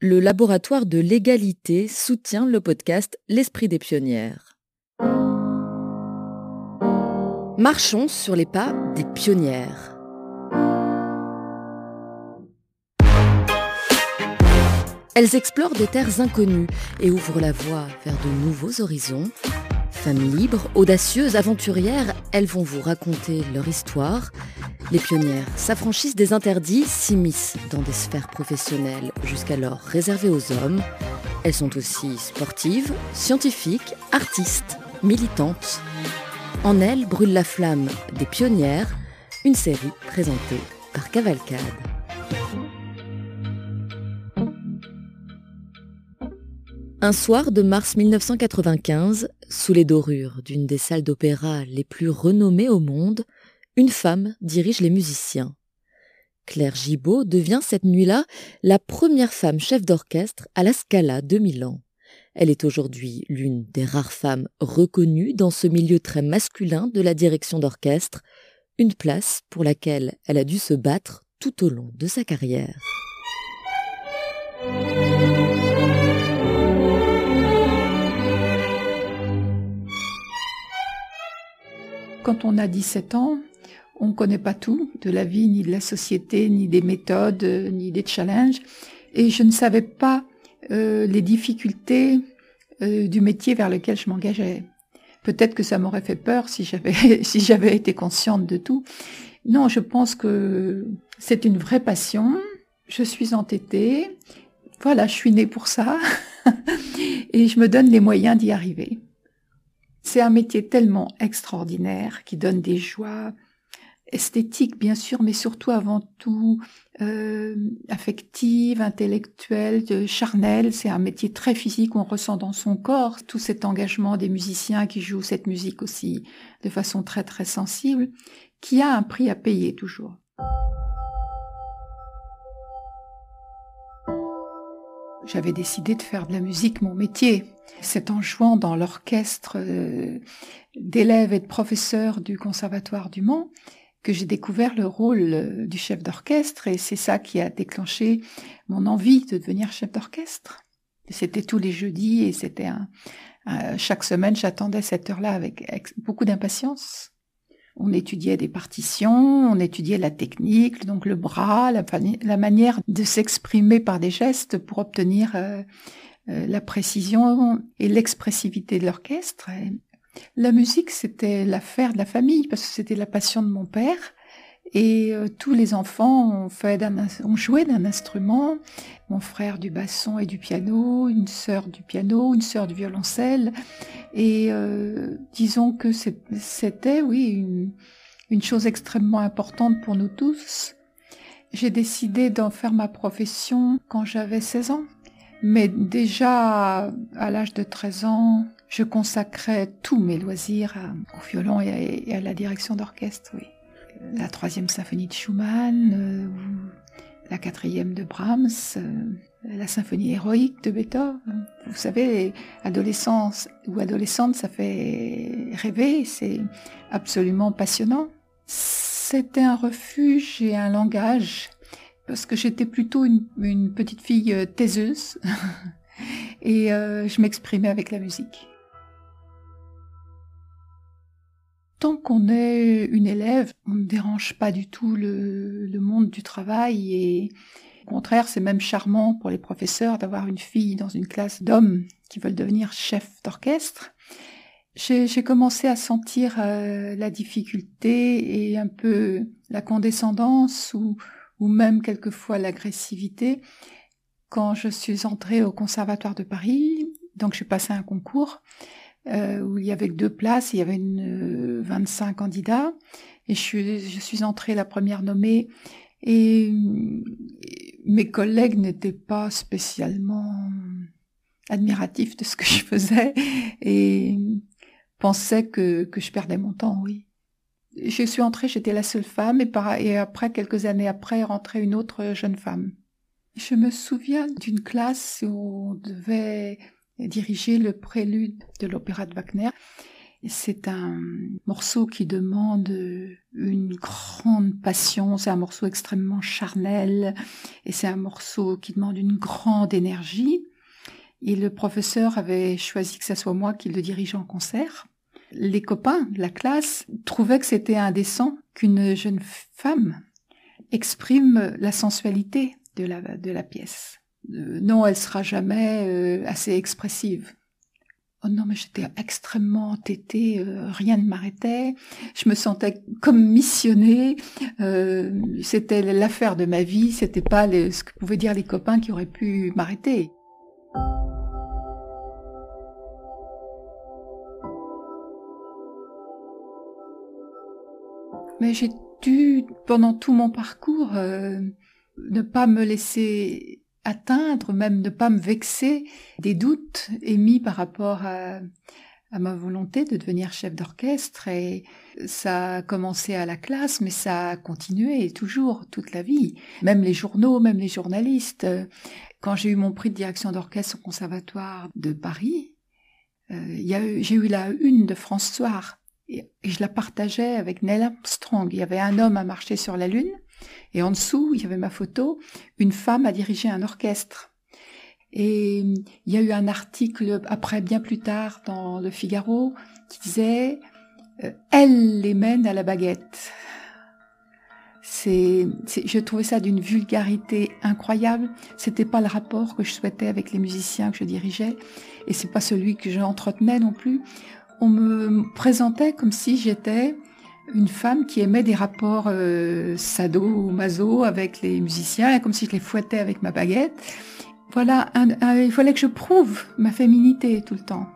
le laboratoire de l'égalité soutient le podcast L'Esprit des pionnières. Marchons sur les pas des pionnières. Elles explorent des terres inconnues et ouvrent la voie vers de nouveaux horizons. Femmes libres, audacieuses, aventurières, elles vont vous raconter leur histoire. Les pionnières s'affranchissent des interdits, s'immiscent dans des sphères professionnelles jusqu'alors réservées aux hommes. Elles sont aussi sportives, scientifiques, artistes, militantes. En elles brûle la flamme des pionnières, une série présentée par Cavalcade. Un soir de mars 1995, sous les dorures d'une des salles d'opéra les plus renommées au monde, une femme dirige les musiciens. Claire Gibault devient cette nuit-là la première femme chef d'orchestre à la Scala de Milan. Elle est aujourd'hui l'une des rares femmes reconnues dans ce milieu très masculin de la direction d'orchestre, une place pour laquelle elle a dû se battre tout au long de sa carrière. Quand on a 17 ans, on ne connaît pas tout de la vie, ni de la société, ni des méthodes, ni des challenges. Et je ne savais pas euh, les difficultés euh, du métier vers lequel je m'engageais. Peut-être que ça m'aurait fait peur si j'avais si j'avais été consciente de tout. Non, je pense que c'est une vraie passion. Je suis entêtée. Voilà, je suis née pour ça. et je me donne les moyens d'y arriver. C'est un métier tellement extraordinaire qui donne des joies esthétiques, bien sûr, mais surtout avant tout euh, affectives, intellectuelles, charnelles. C'est un métier très physique, on ressent dans son corps tout cet engagement des musiciens qui jouent cette musique aussi de façon très très sensible, qui a un prix à payer toujours. J'avais décidé de faire de la musique mon métier. C'est en jouant dans l'orchestre euh, d'élèves et de professeurs du Conservatoire du Mans que j'ai découvert le rôle euh, du chef d'orchestre et c'est ça qui a déclenché mon envie de devenir chef d'orchestre. C'était tous les jeudis et c'était un, chaque semaine j'attendais cette heure-là avec beaucoup d'impatience. On étudiait des partitions, on étudiait la technique, donc le bras, la, manière de s'exprimer par des gestes pour obtenir euh, la précision et l'expressivité de l'orchestre. La musique, c'était l'affaire de la famille parce que c'était la passion de mon père. Et euh, tous les enfants ont, joué d'un instrument. Mon frère du basson et du piano, une sœur du piano, une sœur du violoncelle. Et euh, disons que c'était, oui, une, une chose extrêmement importante pour nous tous. J'ai décidé d'en faire ma profession quand j'avais 16 ans. Mais déjà, à l'âge de 13 ans, je consacrais tous mes loisirs au violon et à, la direction d'orchestre. La troisième symphonie de Schumann, euh, la quatrième de Brahms, euh, la symphonie héroïque de Beethoven. Vous savez, adolescence ou adolescente, ça fait rêver, c'est absolument passionnant. C'était un refuge et un langage parce que j'étais plutôt une, petite fille euh, taiseuse et euh, je m'exprimais avec la musique. Tant qu'on est une élève, on ne dérange pas du tout le, monde du travail et au contraire, c'est même charmant pour les professeurs d'avoir une fille dans une classe d'hommes qui veulent devenir chef d'orchestre. J'ai commencé à sentir euh, la difficulté et un peu la condescendance ou, ou même quelquefois l'agressivité. Quand je suis entrée au Conservatoire de Paris, donc j'ai passé un concours euh, où il y avait deux places, il y avait une, 25 euh, candidats, et je suis, je suis entrée la première nommée, et mes collègues n'étaient pas spécialement admiratifs de ce que je faisais, et pensaient que, que je perdais mon temps, oui je suis entrée, j'étais la seule femme, et, après, quelques années après, rentrée une autre jeune femme. Je me souviens d'une classe où on devait diriger le prélude de l'opéra de Wagner. C'est un morceau qui demande une grande passion, c'est un morceau extrêmement charnel et c'est un morceau qui demande une grande énergie. Et le professeur avait choisi que ce soit moi qui le dirige en concert. Les copains la classe trouvaient que c'était indécent qu'une jeune femme exprime la sensualité de la, pièce. Euh, non, elle sera jamais euh, assez expressive. Oh non, mais j'étais extrêmement entêtée, euh, rien ne m'arrêtait. Je me sentais comme missionnée. Euh, c'était l'affaire de ma vie, c'était pas ce que pouvaient dire les copains qui auraient pu m'arrêter. Mais j'ai dû, pendant tout mon parcours, euh, ne pas me laisser atteindre, même ne pas me vexer des doutes émis par rapport à, ma volonté de devenir chef d'orchestre. Et ça a commencé à la classe mais ça a continué toujours toute la vie. Même les journaux même les journalistes. Quand j'ai eu mon prix de direction d'orchestre au conservatoire de Paris euh, j'ai eu la une de France Soir et, je la partageais avec Neil Armstrong il y avait un homme à marcher sur la lune et en dessous, il y avait ma photo, une femme a dirigé un orchestre. Et il y a eu un article après, bien plus tard, dans le Figaro, qui disait euh, Elle les mène à la baguette. C'est, je trouvais ça d'une vulgarité incroyable. C'était pas le rapport que je souhaitais avec les musiciens que je dirigeais, et c'est pas celui que j'entretenais non plus. On me présentait comme si j'étais une femme qui aimait des rapports euh, sado ou maso avec les musiciens, comme si je les fouettais avec ma baguette. Voilà, il fallait que je prouve ma féminité tout le temps.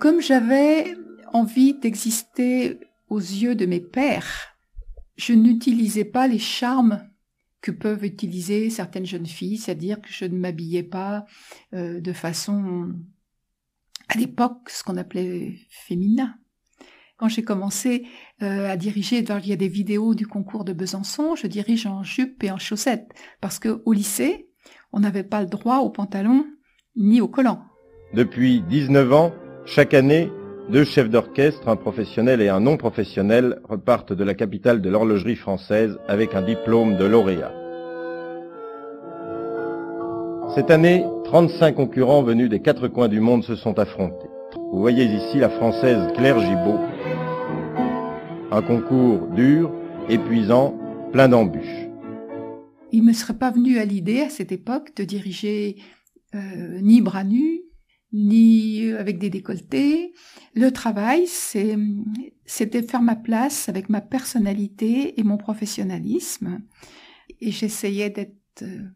Comme j'avais envie d'exister aux yeux de mes pères, je n'utilisais pas les charmes que peuvent utiliser certaines jeunes filles, c'est-à-dire que je ne m'habillais pas euh, de façon à l'époque ce qu'on appelait féminin. Quand j'ai commencé euh, à diriger, il y a des vidéos du concours de Besançon, je dirige en jupe et en chaussettes, parce que au lycée, on n'avait pas le droit au pantalon ni au collant. Depuis 19 ans, chaque année, deux chefs d'orchestre, un professionnel et un non professionnel, repartent de la capitale de l'horlogerie française avec un diplôme de lauréat. Cette année, 35 concurrents venus des quatre coins du monde se sont affrontés. Vous voyez ici la française Claire Gibault. Un concours dur, épuisant, plein d'embûches. Il me serait pas venu à l'idée à cette époque de diriger euh, ni bras nus, ni avec des décolletés. Le travail, c'était faire ma place avec ma personnalité et mon professionnalisme. Et j'essayais d'être euh,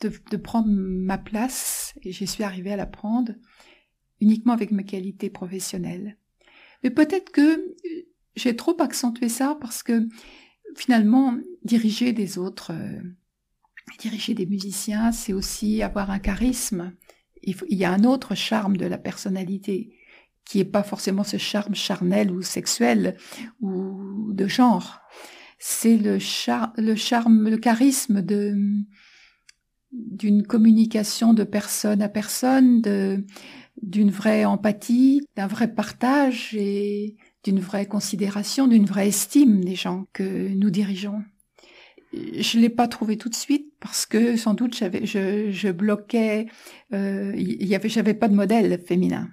de, prendre ma place, et j'y suis arrivée à la prendre, uniquement avec mes qualités professionnelles. Mais peut-être que j'ai trop accentué ça parce que finalement, diriger des autres, euh, diriger des musiciens, c'est aussi avoir un charisme. Il, y a un autre charme de la personnalité qui n'est pas forcément ce charme charnel ou sexuel ou de genre. C'est le, le charme, le charisme de, d'une communication de personne à personne, de, d'une vraie empathie, d'un vrai partage et d'une vraie considération, d'une vraie estime des gens que nous dirigeons. Je l'ai pas trouvé tout de suite parce que sans doute je, bloquais, euh, y j'avais pas de modèle féminin.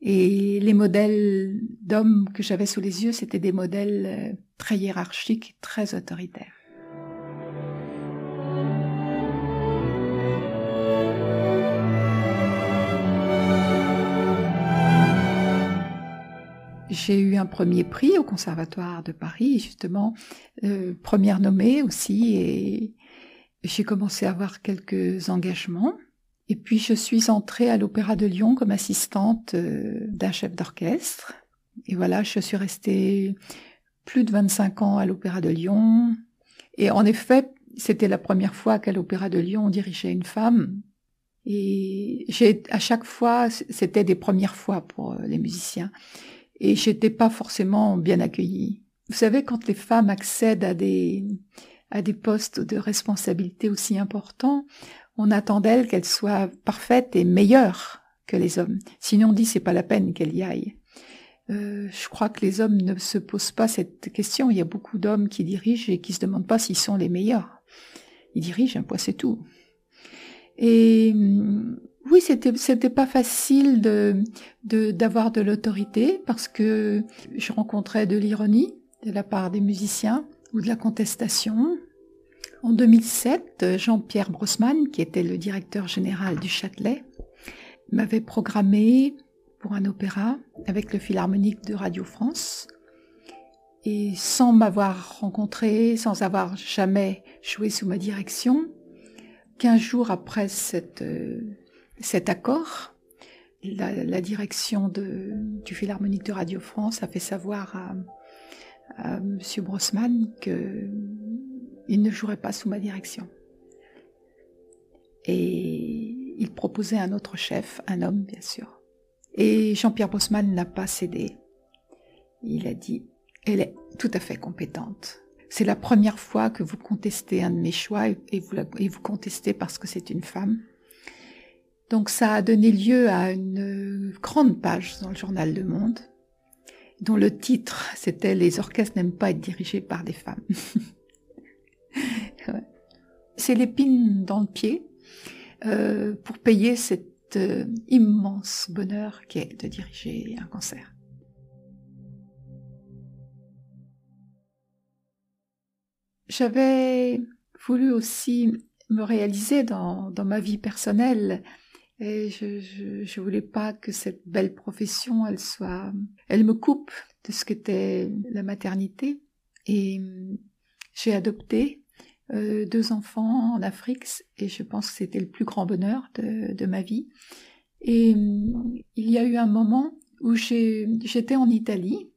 Et les modèles d'hommes que j'avais sous les yeux, c'était des modèles euh, très hiérarchiques, très autoritaires. J'ai eu un premier prix au Conservatoire de Paris, justement, euh, première nommée aussi, et j'ai commencé à avoir quelques engagements. Et puis je suis entrée à l'Opéra de Lyon comme assistante euh, d'un chef d'orchestre. Et voilà, je suis restée plus de 25 ans à l'Opéra de Lyon. Et en effet, c'était la première fois qu'à l'Opéra de Lyon on dirigeait une femme. Et à chaque fois, c'était des premières fois pour euh, les musiciens et j'étais pas forcément bien accueillie. Vous savez, quand les femmes accèdent à des, à des postes de responsabilité aussi importants, on attend d'elle qu'elle soit parfaite et meilleure que les hommes. Sinon on dit c'est pas la peine qu'elle y aille. Euh, je crois que les hommes ne se posent pas cette question. Il y a beaucoup d'hommes qui dirigent et qui se demandent pas s'ils sont les meilleurs. Ils dirigent un point c'est tout. Et hum, oui, c'était c'était pas facile de d'avoir de, l'autorité parce que je rencontrais de l'ironie de la part des musiciens ou de la contestation. En 2007, Jean-Pierre Brossman, qui était le directeur général du Châtelet, m'avait programmé pour un opéra avec le Philharmonique de Radio France. Et sans m'avoir rencontré, sans avoir jamais joué sous ma direction, quinze jours après cette, euh, cet accord, la, direction du Philharmonique de Radio France a fait savoir à, M. Brossman qu'il ne jouerait pas sous ma direction. Et il proposait un autre chef, un homme bien sûr. Et Jean-Pierre Brossman n'a pas cédé. Il a dit, elle est tout à fait compétente. C'est la première fois que vous contestez un de mes choix et vous contestez parce que c'est une femme. Donc ça a donné lieu à une grande page dans le journal Le Monde, dont le titre c'était Les orchestres n'aiment pas être dirigés par des femmes. C'est l'épine dans le pied euh, pour payer cet euh, immense bonheur qui est de diriger un concert. J'avais voulu aussi me réaliser dans ma vie personnelle et je, je, voulais pas que cette belle profession, elle soit, elle me coupe de ce qu'était la maternité. Et j'ai adopté euh, deux enfants en Afrique et je pense que c'était le plus grand bonheur de, de ma vie. Et il y a eu un moment où j'étais en Italie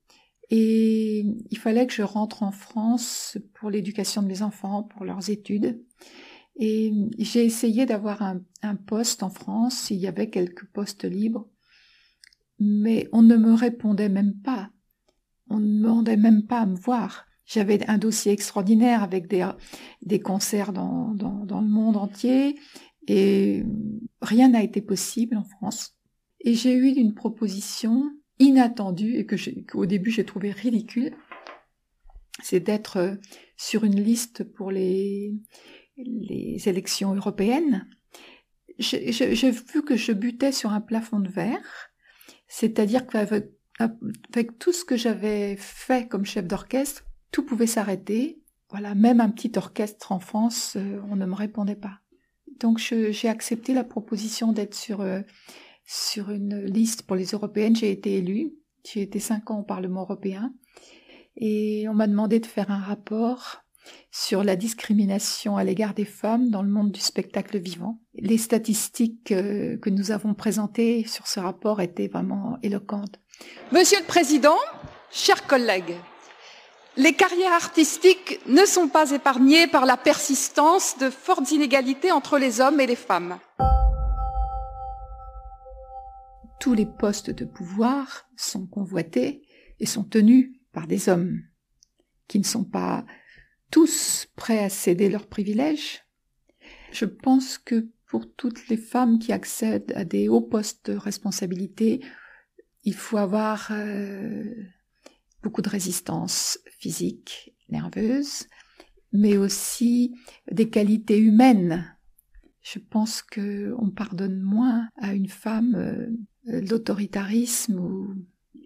et il fallait que je rentre en France pour l'éducation de mes enfants, pour leurs études. Et j'ai essayé d'avoir un, poste en France, il y avait quelques postes libres, mais on ne me répondait même pas. On ne me demandait même pas à me voir. J'avais un dossier extraordinaire avec des, concerts dans le monde entier et rien n'a été possible en France. Et j'ai eu une proposition inattendue et que qu'au début j'ai trouvé ridicule, c'est d'être sur une liste pour les, les élections européennes, j'ai vu que je butais sur un plafond de verre, c'est-à-dire qu'avec avec tout ce que j'avais fait comme chef d'orchestre, tout pouvait s'arrêter. Voilà, même un petit orchestre en France, euh, on ne me répondait pas. Donc j'ai accepté la proposition d'être sur euh, sur une liste pour les européennes. J'ai été élue. J'ai été cinq ans au Parlement européen et on m'a demandé de faire un rapport sur la discrimination à l'égard des femmes dans le monde du spectacle vivant. Les statistiques euh, que nous avons présentées sur ce rapport étaient vraiment éloquentes. Monsieur le Président, chers collègues, les carrières artistiques ne sont pas épargnées par la persistance de fortes inégalités entre les hommes et les femmes. Tous les postes de pouvoir sont convoités et sont tenus par des hommes qui ne sont pas tous prêts à céder leurs privilèges. Je pense que pour toutes les femmes qui accèdent à des hauts postes de responsabilité, il faut avoir euh, beaucoup de résistance physique, nerveuse, mais aussi des qualités humaines. Je pense que on pardonne moins à une femme euh, l'autoritarisme ou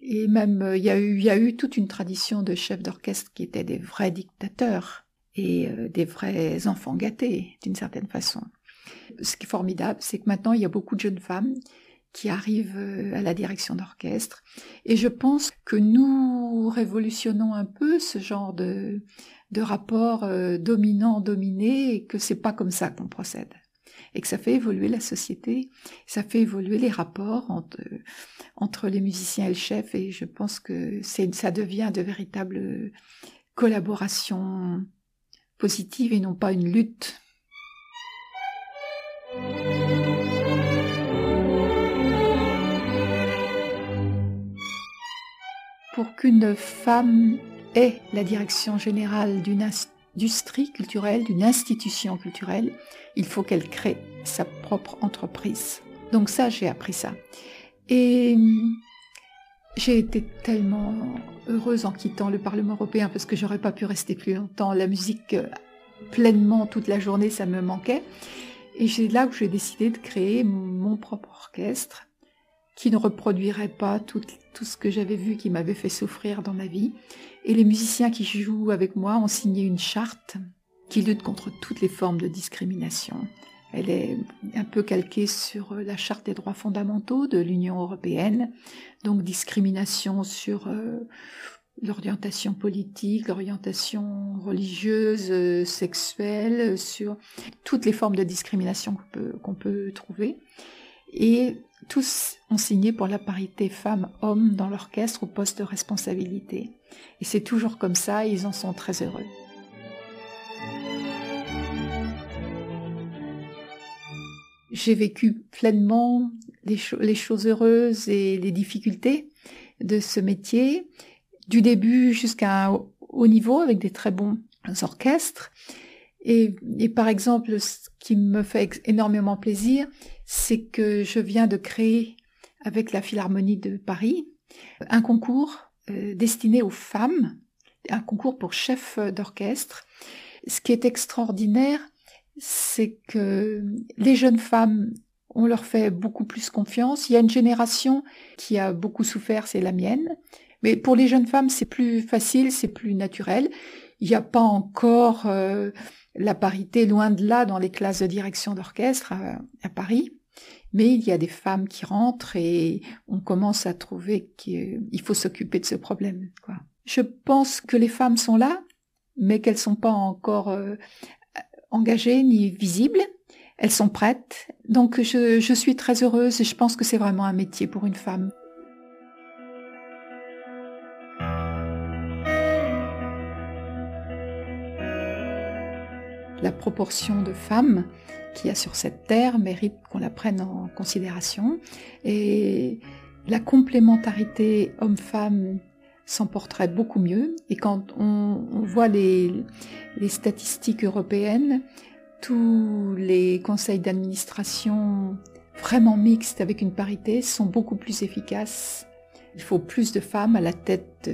et même, euh, il y, a eu, toute une tradition de chefs d'orchestre qui étaient des vrais dictateurs et euh, des vrais enfants gâtés, d'une certaine façon. Ce qui est formidable, c'est que maintenant, il y a beaucoup de jeunes femmes qui arrivent euh, à la direction d'orchestre. Et je pense que nous révolutionnons un peu ce genre de, de rapport dominant-dominé et que c'est pas comme ça qu'on procède et que ça fait évoluer la société, ça fait évoluer les rapports entre, les musiciens et le chef et je pense que ça devient de véritables collaborations positives et non pas une lutte. Pour qu'une femme ait la direction générale d'une culturelle, d'une institution culturelle, il faut qu'elle crée sa propre entreprise. Donc ça, j'ai appris ça. Et hum, j'ai été tellement heureuse en quittant le Parlement européen parce que j'aurais pas pu rester plus longtemps. La musique euh, pleinement toute la journée, ça me manquait. Et c'est là que j'ai décidé de créer mon propre orchestre qui ne reproduirait pas tout, tout ce que j'avais vu qui m'avait fait souffrir dans ma vie. Et les musiciens qui jouent avec moi ont signé une charte qui lutte contre toutes les formes de discrimination. Elle est un peu calquée sur la charte des droits fondamentaux de l'Union européenne, donc discrimination sur euh, l'orientation politique, l'orientation religieuse, euh, sexuelle, sur toutes les formes de discrimination qu'on peut, qu'on peut trouver. Et tous ont signé pour la parité femmes-hommes dans l'orchestre au poste de responsabilité. Et c'est toujours comme ça, ils en sont très heureux. J'ai vécu pleinement les, choses heureuses et les difficultés de ce métier, du début jusqu'à un haut niveau avec des très bons orchestres. Et, par exemple, ce qui me fait énormément plaisir, c'est que je viens de créer avec la Philharmonie de Paris un concours euh, destiné aux femmes, un concours pour chef d'orchestre. Ce qui est extraordinaire, c'est que les jeunes femmes, on leur fait beaucoup plus confiance. Il y a une génération qui a beaucoup souffert, c'est la mienne. Mais pour les jeunes femmes, c'est plus facile, c'est plus naturel. Il n'y a pas encore euh, la parité, loin de là, dans les classes de direction d'orchestre à, Paris. Mais il y a des femmes qui rentrent et on commence à trouver qu'il faut s'occuper de ce problème. Je pense que les femmes sont là, mais qu'elles sont pas encore euh, engagées ni visibles. Elles sont prêtes. Donc je suis très heureuse et je pense que c'est vraiment un métier pour une femme. la proportion de femmes qu'il y a sur cette terre mérite qu'on la prenne en considération. Et la complémentarité homme-femme s'emporterait beaucoup mieux. Et quand on, voit les, les, statistiques européennes, tous les conseils d'administration vraiment mixtes avec une parité sont beaucoup plus efficaces. Il faut plus de femmes à la tête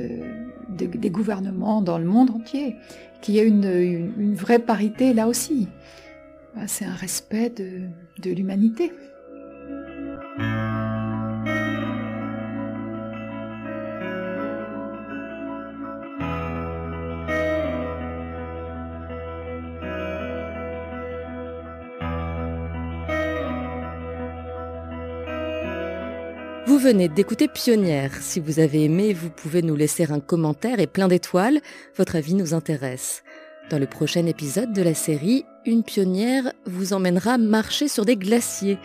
des gouvernements dans le monde entier qu'il y ait une, vraie parité là aussi. Bah, c'est un respect de, de l'humanité. Vous venez d'écouter Pionnière. Si vous avez aimé, vous pouvez nous laisser un commentaire et plein d'étoiles. Votre avis nous intéresse. Dans le prochain épisode de la série, une pionnière vous emmènera marcher sur des glaciers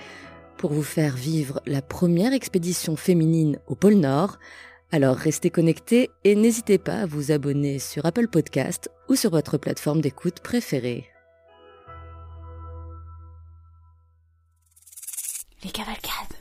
pour vous faire vivre la première expédition féminine au pôle Nord. Alors restez connectés et n'hésitez pas à vous abonner sur Apple Podcast ou sur votre plateforme d'écoute préférée. Les cavalcades.